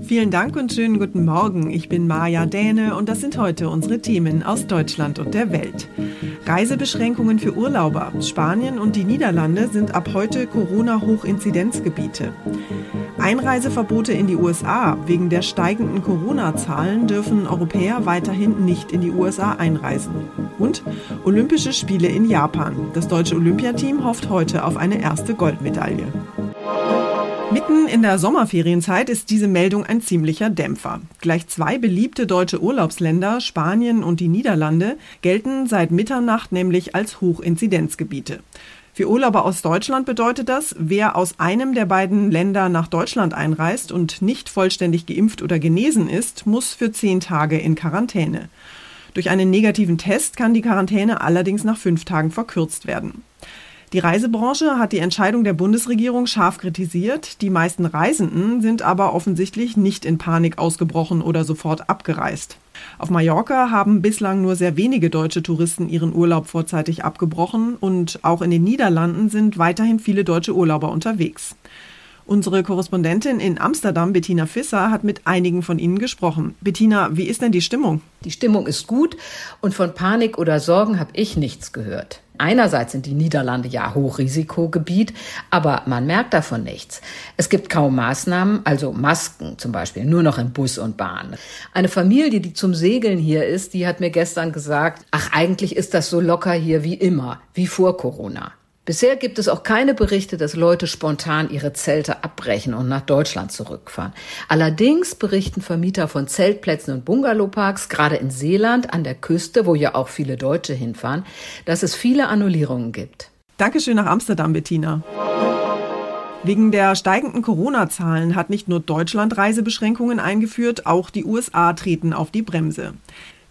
Vielen Dank und schönen guten Morgen. Ich bin Maja Däne und das sind heute unsere Themen aus Deutschland und der Welt. Reisebeschränkungen für Urlauber. Spanien und die Niederlande sind ab heute Corona-Hochinzidenzgebiete. Einreiseverbote in die USA. Wegen der steigenden Corona-Zahlen dürfen Europäer weiterhin nicht in die USA einreisen. Und Olympische Spiele in Japan. Das deutsche Olympiateam hofft heute auf eine erste Goldmedaille. Mitten in der Sommerferienzeit ist diese Meldung ein ziemlicher Dämpfer. Gleich zwei beliebte deutsche Urlaubsländer, Spanien und die Niederlande, gelten seit Mitternacht nämlich als Hochinzidenzgebiete. Für Urlauber aus Deutschland bedeutet das, wer aus einem der beiden Länder nach Deutschland einreist und nicht vollständig geimpft oder genesen ist, muss für zehn Tage in Quarantäne. Durch einen negativen Test kann die Quarantäne allerdings nach fünf Tagen verkürzt werden. Die Reisebranche hat die Entscheidung der Bundesregierung scharf kritisiert. Die meisten Reisenden sind aber offensichtlich nicht in Panik ausgebrochen oder sofort abgereist. Auf Mallorca haben bislang nur sehr wenige deutsche Touristen ihren Urlaub vorzeitig abgebrochen und auch in den Niederlanden sind weiterhin viele deutsche Urlauber unterwegs. Unsere Korrespondentin in Amsterdam, Bettina Fisser, hat mit einigen von Ihnen gesprochen. Bettina, wie ist denn die Stimmung? Die Stimmung ist gut und von Panik oder Sorgen habe ich nichts gehört. Einerseits sind die Niederlande ja Hochrisikogebiet, aber man merkt davon nichts. Es gibt kaum Maßnahmen, also Masken zum Beispiel, nur noch im Bus und Bahn. Eine Familie, die zum Segeln hier ist, die hat mir gestern gesagt, ach eigentlich ist das so locker hier wie immer, wie vor Corona. Bisher gibt es auch keine Berichte, dass Leute spontan ihre Zelte abbrechen und nach Deutschland zurückfahren. Allerdings berichten Vermieter von Zeltplätzen und Bungalowparks, gerade in Seeland an der Küste, wo ja auch viele Deutsche hinfahren, dass es viele Annullierungen gibt. Dankeschön nach Amsterdam, Bettina. Wegen der steigenden Corona-Zahlen hat nicht nur Deutschland Reisebeschränkungen eingeführt, auch die USA treten auf die Bremse.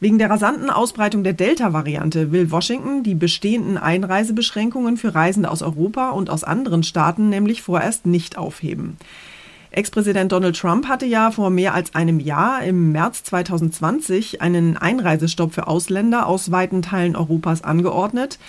Wegen der rasanten Ausbreitung der Delta-Variante will Washington die bestehenden Einreisebeschränkungen für Reisende aus Europa und aus anderen Staaten nämlich vorerst nicht aufheben. Ex-Präsident Donald Trump hatte ja vor mehr als einem Jahr im März 2020 einen Einreisestopp für Ausländer aus weiten Teilen Europas angeordnet.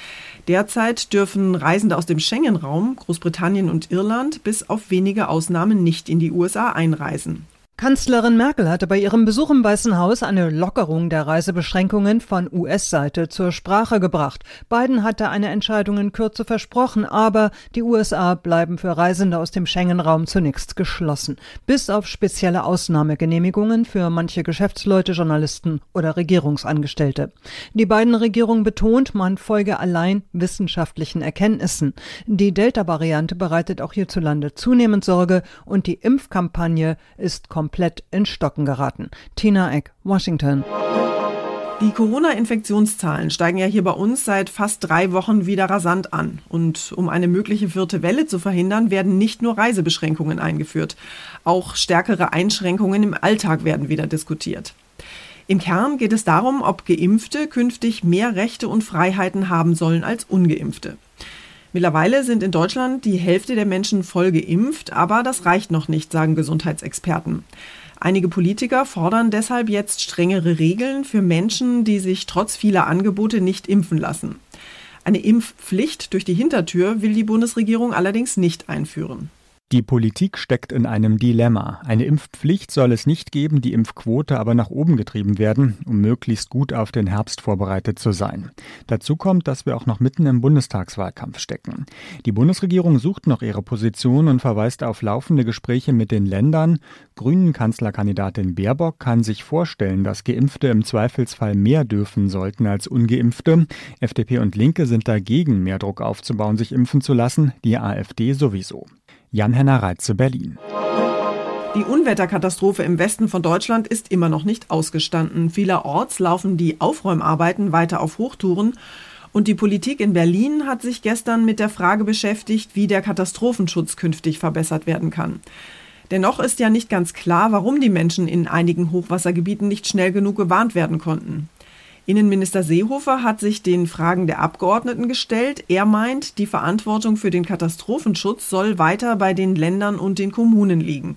Derzeit dürfen Reisende aus dem Schengen-Raum, Großbritannien und Irland bis auf wenige Ausnahmen nicht in die USA einreisen. Kanzlerin Merkel hatte bei ihrem Besuch im Weißen Haus eine Lockerung der Reisebeschränkungen von US-Seite zur Sprache gebracht. Biden hatte eine Entscheidung in Kürze versprochen, aber die USA bleiben für Reisende aus dem Schengen-Raum zunächst geschlossen, bis auf spezielle Ausnahmegenehmigungen für manche Geschäftsleute, Journalisten oder Regierungsangestellte. Die Biden-Regierung betont, man folge allein wissenschaftlichen Erkenntnissen. Die Delta-Variante bereitet auch hierzulande zunehmend Sorge und die Impfkampagne ist komplett komplett in Stocken geraten. Tina Eck, Washington. Die Corona-Infektionszahlen steigen ja hier bei uns seit fast drei Wochen wieder rasant an. Und um eine mögliche vierte Welle zu verhindern, werden nicht nur Reisebeschränkungen eingeführt. Auch stärkere Einschränkungen im Alltag werden wieder diskutiert. Im Kern geht es darum, ob Geimpfte künftig mehr Rechte und Freiheiten haben sollen als ungeimpfte. Mittlerweile sind in Deutschland die Hälfte der Menschen voll geimpft, aber das reicht noch nicht, sagen Gesundheitsexperten. Einige Politiker fordern deshalb jetzt strengere Regeln für Menschen, die sich trotz vieler Angebote nicht impfen lassen. Eine Impfpflicht durch die Hintertür will die Bundesregierung allerdings nicht einführen. Die Politik steckt in einem Dilemma. Eine Impfpflicht soll es nicht geben, die Impfquote aber nach oben getrieben werden, um möglichst gut auf den Herbst vorbereitet zu sein. Dazu kommt, dass wir auch noch mitten im Bundestagswahlkampf stecken. Die Bundesregierung sucht noch ihre Position und verweist auf laufende Gespräche mit den Ländern. Grünen Kanzlerkandidatin Baerbock kann sich vorstellen, dass Geimpfte im Zweifelsfall mehr dürfen sollten als ungeimpfte. FDP und Linke sind dagegen, mehr Druck aufzubauen, sich impfen zu lassen, die AfD sowieso. Jan-Henner Reitze, Berlin. Die Unwetterkatastrophe im Westen von Deutschland ist immer noch nicht ausgestanden. Vielerorts laufen die Aufräumarbeiten weiter auf Hochtouren. Und die Politik in Berlin hat sich gestern mit der Frage beschäftigt, wie der Katastrophenschutz künftig verbessert werden kann. Dennoch ist ja nicht ganz klar, warum die Menschen in einigen Hochwassergebieten nicht schnell genug gewarnt werden konnten. Innenminister Seehofer hat sich den Fragen der Abgeordneten gestellt. Er meint, die Verantwortung für den Katastrophenschutz soll weiter bei den Ländern und den Kommunen liegen.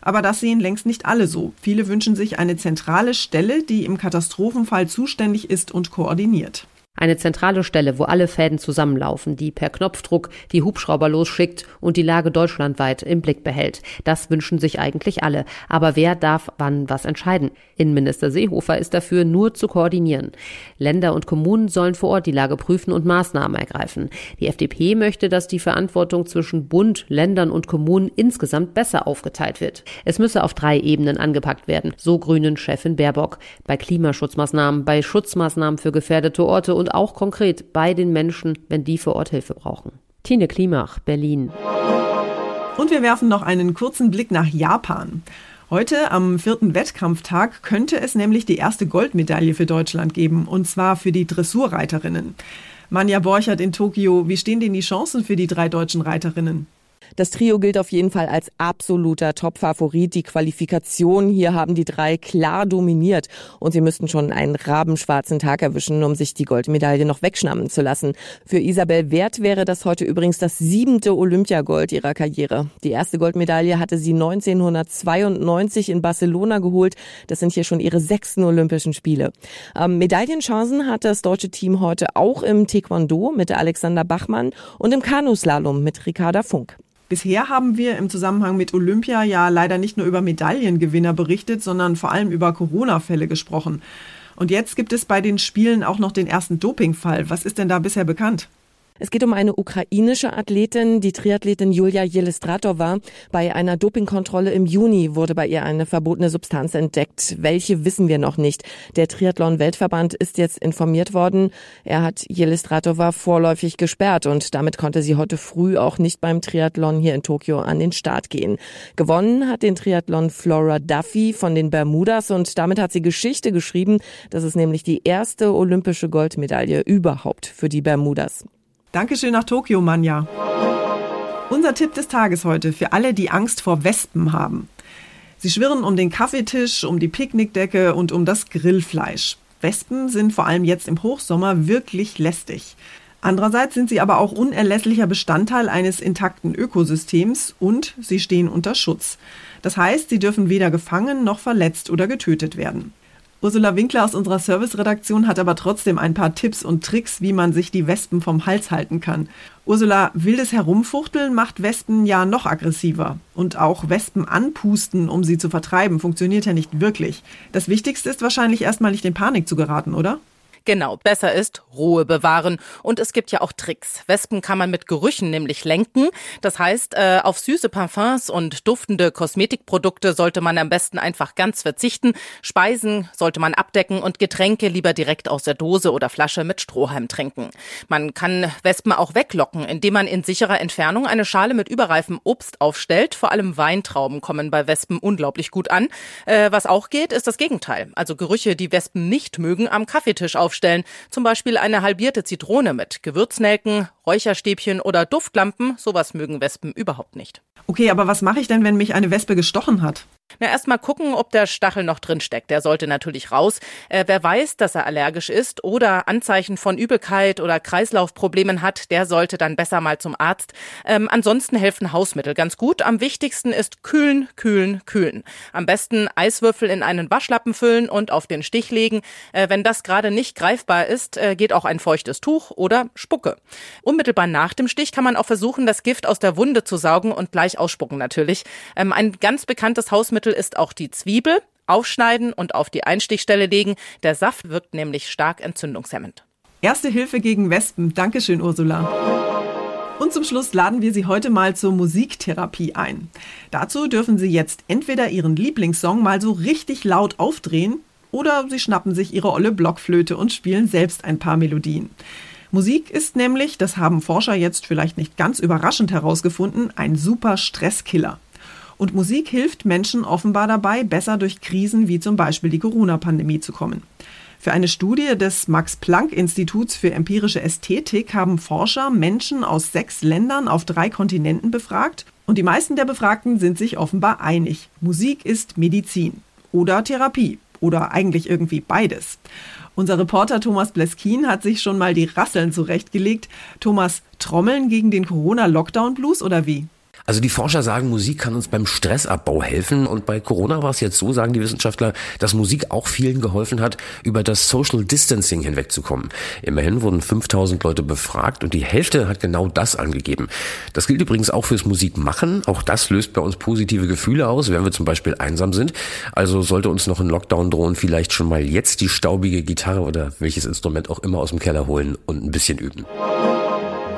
Aber das sehen längst nicht alle so. Viele wünschen sich eine zentrale Stelle, die im Katastrophenfall zuständig ist und koordiniert. Eine zentrale Stelle, wo alle Fäden zusammenlaufen, die per Knopfdruck die Hubschrauber losschickt und die Lage deutschlandweit im Blick behält. Das wünschen sich eigentlich alle. Aber wer darf wann was entscheiden? Innenminister Seehofer ist dafür, nur zu koordinieren. Länder und Kommunen sollen vor Ort die Lage prüfen und Maßnahmen ergreifen. Die FDP möchte, dass die Verantwortung zwischen Bund, Ländern und Kommunen insgesamt besser aufgeteilt wird. Es müsse auf drei Ebenen angepackt werden, so Grünen Chefin Baerbock. Bei Klimaschutzmaßnahmen, bei Schutzmaßnahmen für gefährdete Orte und auch konkret bei den Menschen, wenn die vor Ort Hilfe brauchen. Tine Klimach, Berlin. Und wir werfen noch einen kurzen Blick nach Japan. Heute am vierten Wettkampftag könnte es nämlich die erste Goldmedaille für Deutschland geben, und zwar für die Dressurreiterinnen. Manja Borchert in Tokio, wie stehen denn die Chancen für die drei deutschen Reiterinnen? Das Trio gilt auf jeden Fall als absoluter Top-Favorit. Die Qualifikation hier haben die drei klar dominiert und sie müssten schon einen rabenschwarzen Tag erwischen, um sich die Goldmedaille noch wegschnappen zu lassen. Für Isabel Wert wäre das heute übrigens das siebente Olympiagold ihrer Karriere. Die erste Goldmedaille hatte sie 1992 in Barcelona geholt. Das sind hier schon ihre sechsten Olympischen Spiele. Ähm, Medaillenchancen hat das deutsche Team heute auch im Taekwondo mit Alexander Bachmann und im Kanuslalom mit Ricarda Funk. Bisher haben wir im Zusammenhang mit Olympia ja leider nicht nur über Medaillengewinner berichtet, sondern vor allem über Corona-Fälle gesprochen. Und jetzt gibt es bei den Spielen auch noch den ersten Dopingfall. Was ist denn da bisher bekannt? Es geht um eine ukrainische Athletin, die Triathletin Julia Jelistratova. Bei einer Dopingkontrolle im Juni wurde bei ihr eine verbotene Substanz entdeckt. Welche wissen wir noch nicht. Der Triathlon-Weltverband ist jetzt informiert worden. Er hat Jelistratova vorläufig gesperrt und damit konnte sie heute früh auch nicht beim Triathlon hier in Tokio an den Start gehen. Gewonnen hat den Triathlon Flora Duffy von den Bermudas und damit hat sie Geschichte geschrieben. Das ist nämlich die erste olympische Goldmedaille überhaupt für die Bermudas. Dankeschön nach Tokio, Manja. Unser Tipp des Tages heute für alle, die Angst vor Wespen haben. Sie schwirren um den Kaffeetisch, um die Picknickdecke und um das Grillfleisch. Wespen sind vor allem jetzt im Hochsommer wirklich lästig. Andererseits sind sie aber auch unerlässlicher Bestandteil eines intakten Ökosystems und sie stehen unter Schutz. Das heißt, sie dürfen weder gefangen noch verletzt oder getötet werden. Ursula Winkler aus unserer Serviceredaktion hat aber trotzdem ein paar Tipps und Tricks, wie man sich die Wespen vom Hals halten kann. Ursula, wildes Herumfuchteln macht Wespen ja noch aggressiver. Und auch Wespen anpusten, um sie zu vertreiben, funktioniert ja nicht wirklich. Das Wichtigste ist wahrscheinlich erstmal nicht in Panik zu geraten, oder? Genau, besser ist Ruhe bewahren. Und es gibt ja auch Tricks. Wespen kann man mit Gerüchen nämlich lenken. Das heißt, äh, auf süße Parfums und duftende Kosmetikprodukte sollte man am besten einfach ganz verzichten. Speisen sollte man abdecken und Getränke lieber direkt aus der Dose oder Flasche mit Strohhalm trinken. Man kann Wespen auch weglocken, indem man in sicherer Entfernung eine Schale mit überreifem Obst aufstellt. Vor allem Weintrauben kommen bei Wespen unglaublich gut an. Äh, was auch geht, ist das Gegenteil. Also Gerüche, die Wespen nicht mögen, am Kaffeetisch auf aufstellen. Zum Beispiel eine halbierte Zitrone mit Gewürznelken, Räucherstäbchen oder Duftlampen. Sowas mögen Wespen überhaupt nicht. Okay, aber was mache ich denn, wenn mich eine Wespe gestochen hat? Na, erstmal gucken, ob der Stachel noch drin steckt. Der sollte natürlich raus. Äh, wer weiß, dass er allergisch ist oder Anzeichen von Übelkeit oder Kreislaufproblemen hat, der sollte dann besser mal zum Arzt. Ähm, ansonsten helfen Hausmittel ganz gut. Am wichtigsten ist kühlen, kühlen, kühlen. Am besten Eiswürfel in einen Waschlappen füllen und auf den Stich legen. Äh, wenn das gerade nicht greifbar ist, äh, geht auch ein feuchtes Tuch oder Spucke. Unmittelbar nach dem Stich kann man auch versuchen, das Gift aus der Wunde zu saugen und gleich ausspucken natürlich. Ähm, ein ganz bekanntes Hausmittel Hilfsmittel ist auch die Zwiebel. Aufschneiden und auf die Einstichstelle legen. Der Saft wirkt nämlich stark entzündungshemmend. Erste Hilfe gegen Wespen. Dankeschön, Ursula. Und zum Schluss laden wir Sie heute mal zur Musiktherapie ein. Dazu dürfen Sie jetzt entweder Ihren Lieblingssong mal so richtig laut aufdrehen oder Sie schnappen sich Ihre olle Blockflöte und spielen selbst ein paar Melodien. Musik ist nämlich, das haben Forscher jetzt vielleicht nicht ganz überraschend herausgefunden, ein super Stresskiller. Und Musik hilft Menschen offenbar dabei, besser durch Krisen wie zum Beispiel die Corona-Pandemie zu kommen. Für eine Studie des Max-Planck-Instituts für empirische Ästhetik haben Forscher Menschen aus sechs Ländern auf drei Kontinenten befragt und die meisten der Befragten sind sich offenbar einig. Musik ist Medizin oder Therapie oder eigentlich irgendwie beides. Unser Reporter Thomas Bleskin hat sich schon mal die Rasseln zurechtgelegt. Thomas, Trommeln gegen den Corona-Lockdown-Blues oder wie? Also die Forscher sagen, Musik kann uns beim Stressabbau helfen. Und bei Corona war es jetzt so, sagen die Wissenschaftler, dass Musik auch vielen geholfen hat, über das Social Distancing hinwegzukommen. Immerhin wurden 5000 Leute befragt und die Hälfte hat genau das angegeben. Das gilt übrigens auch fürs Musikmachen. Auch das löst bei uns positive Gefühle aus, wenn wir zum Beispiel einsam sind. Also sollte uns noch ein Lockdown drohen, vielleicht schon mal jetzt die staubige Gitarre oder welches Instrument auch immer aus dem Keller holen und ein bisschen üben.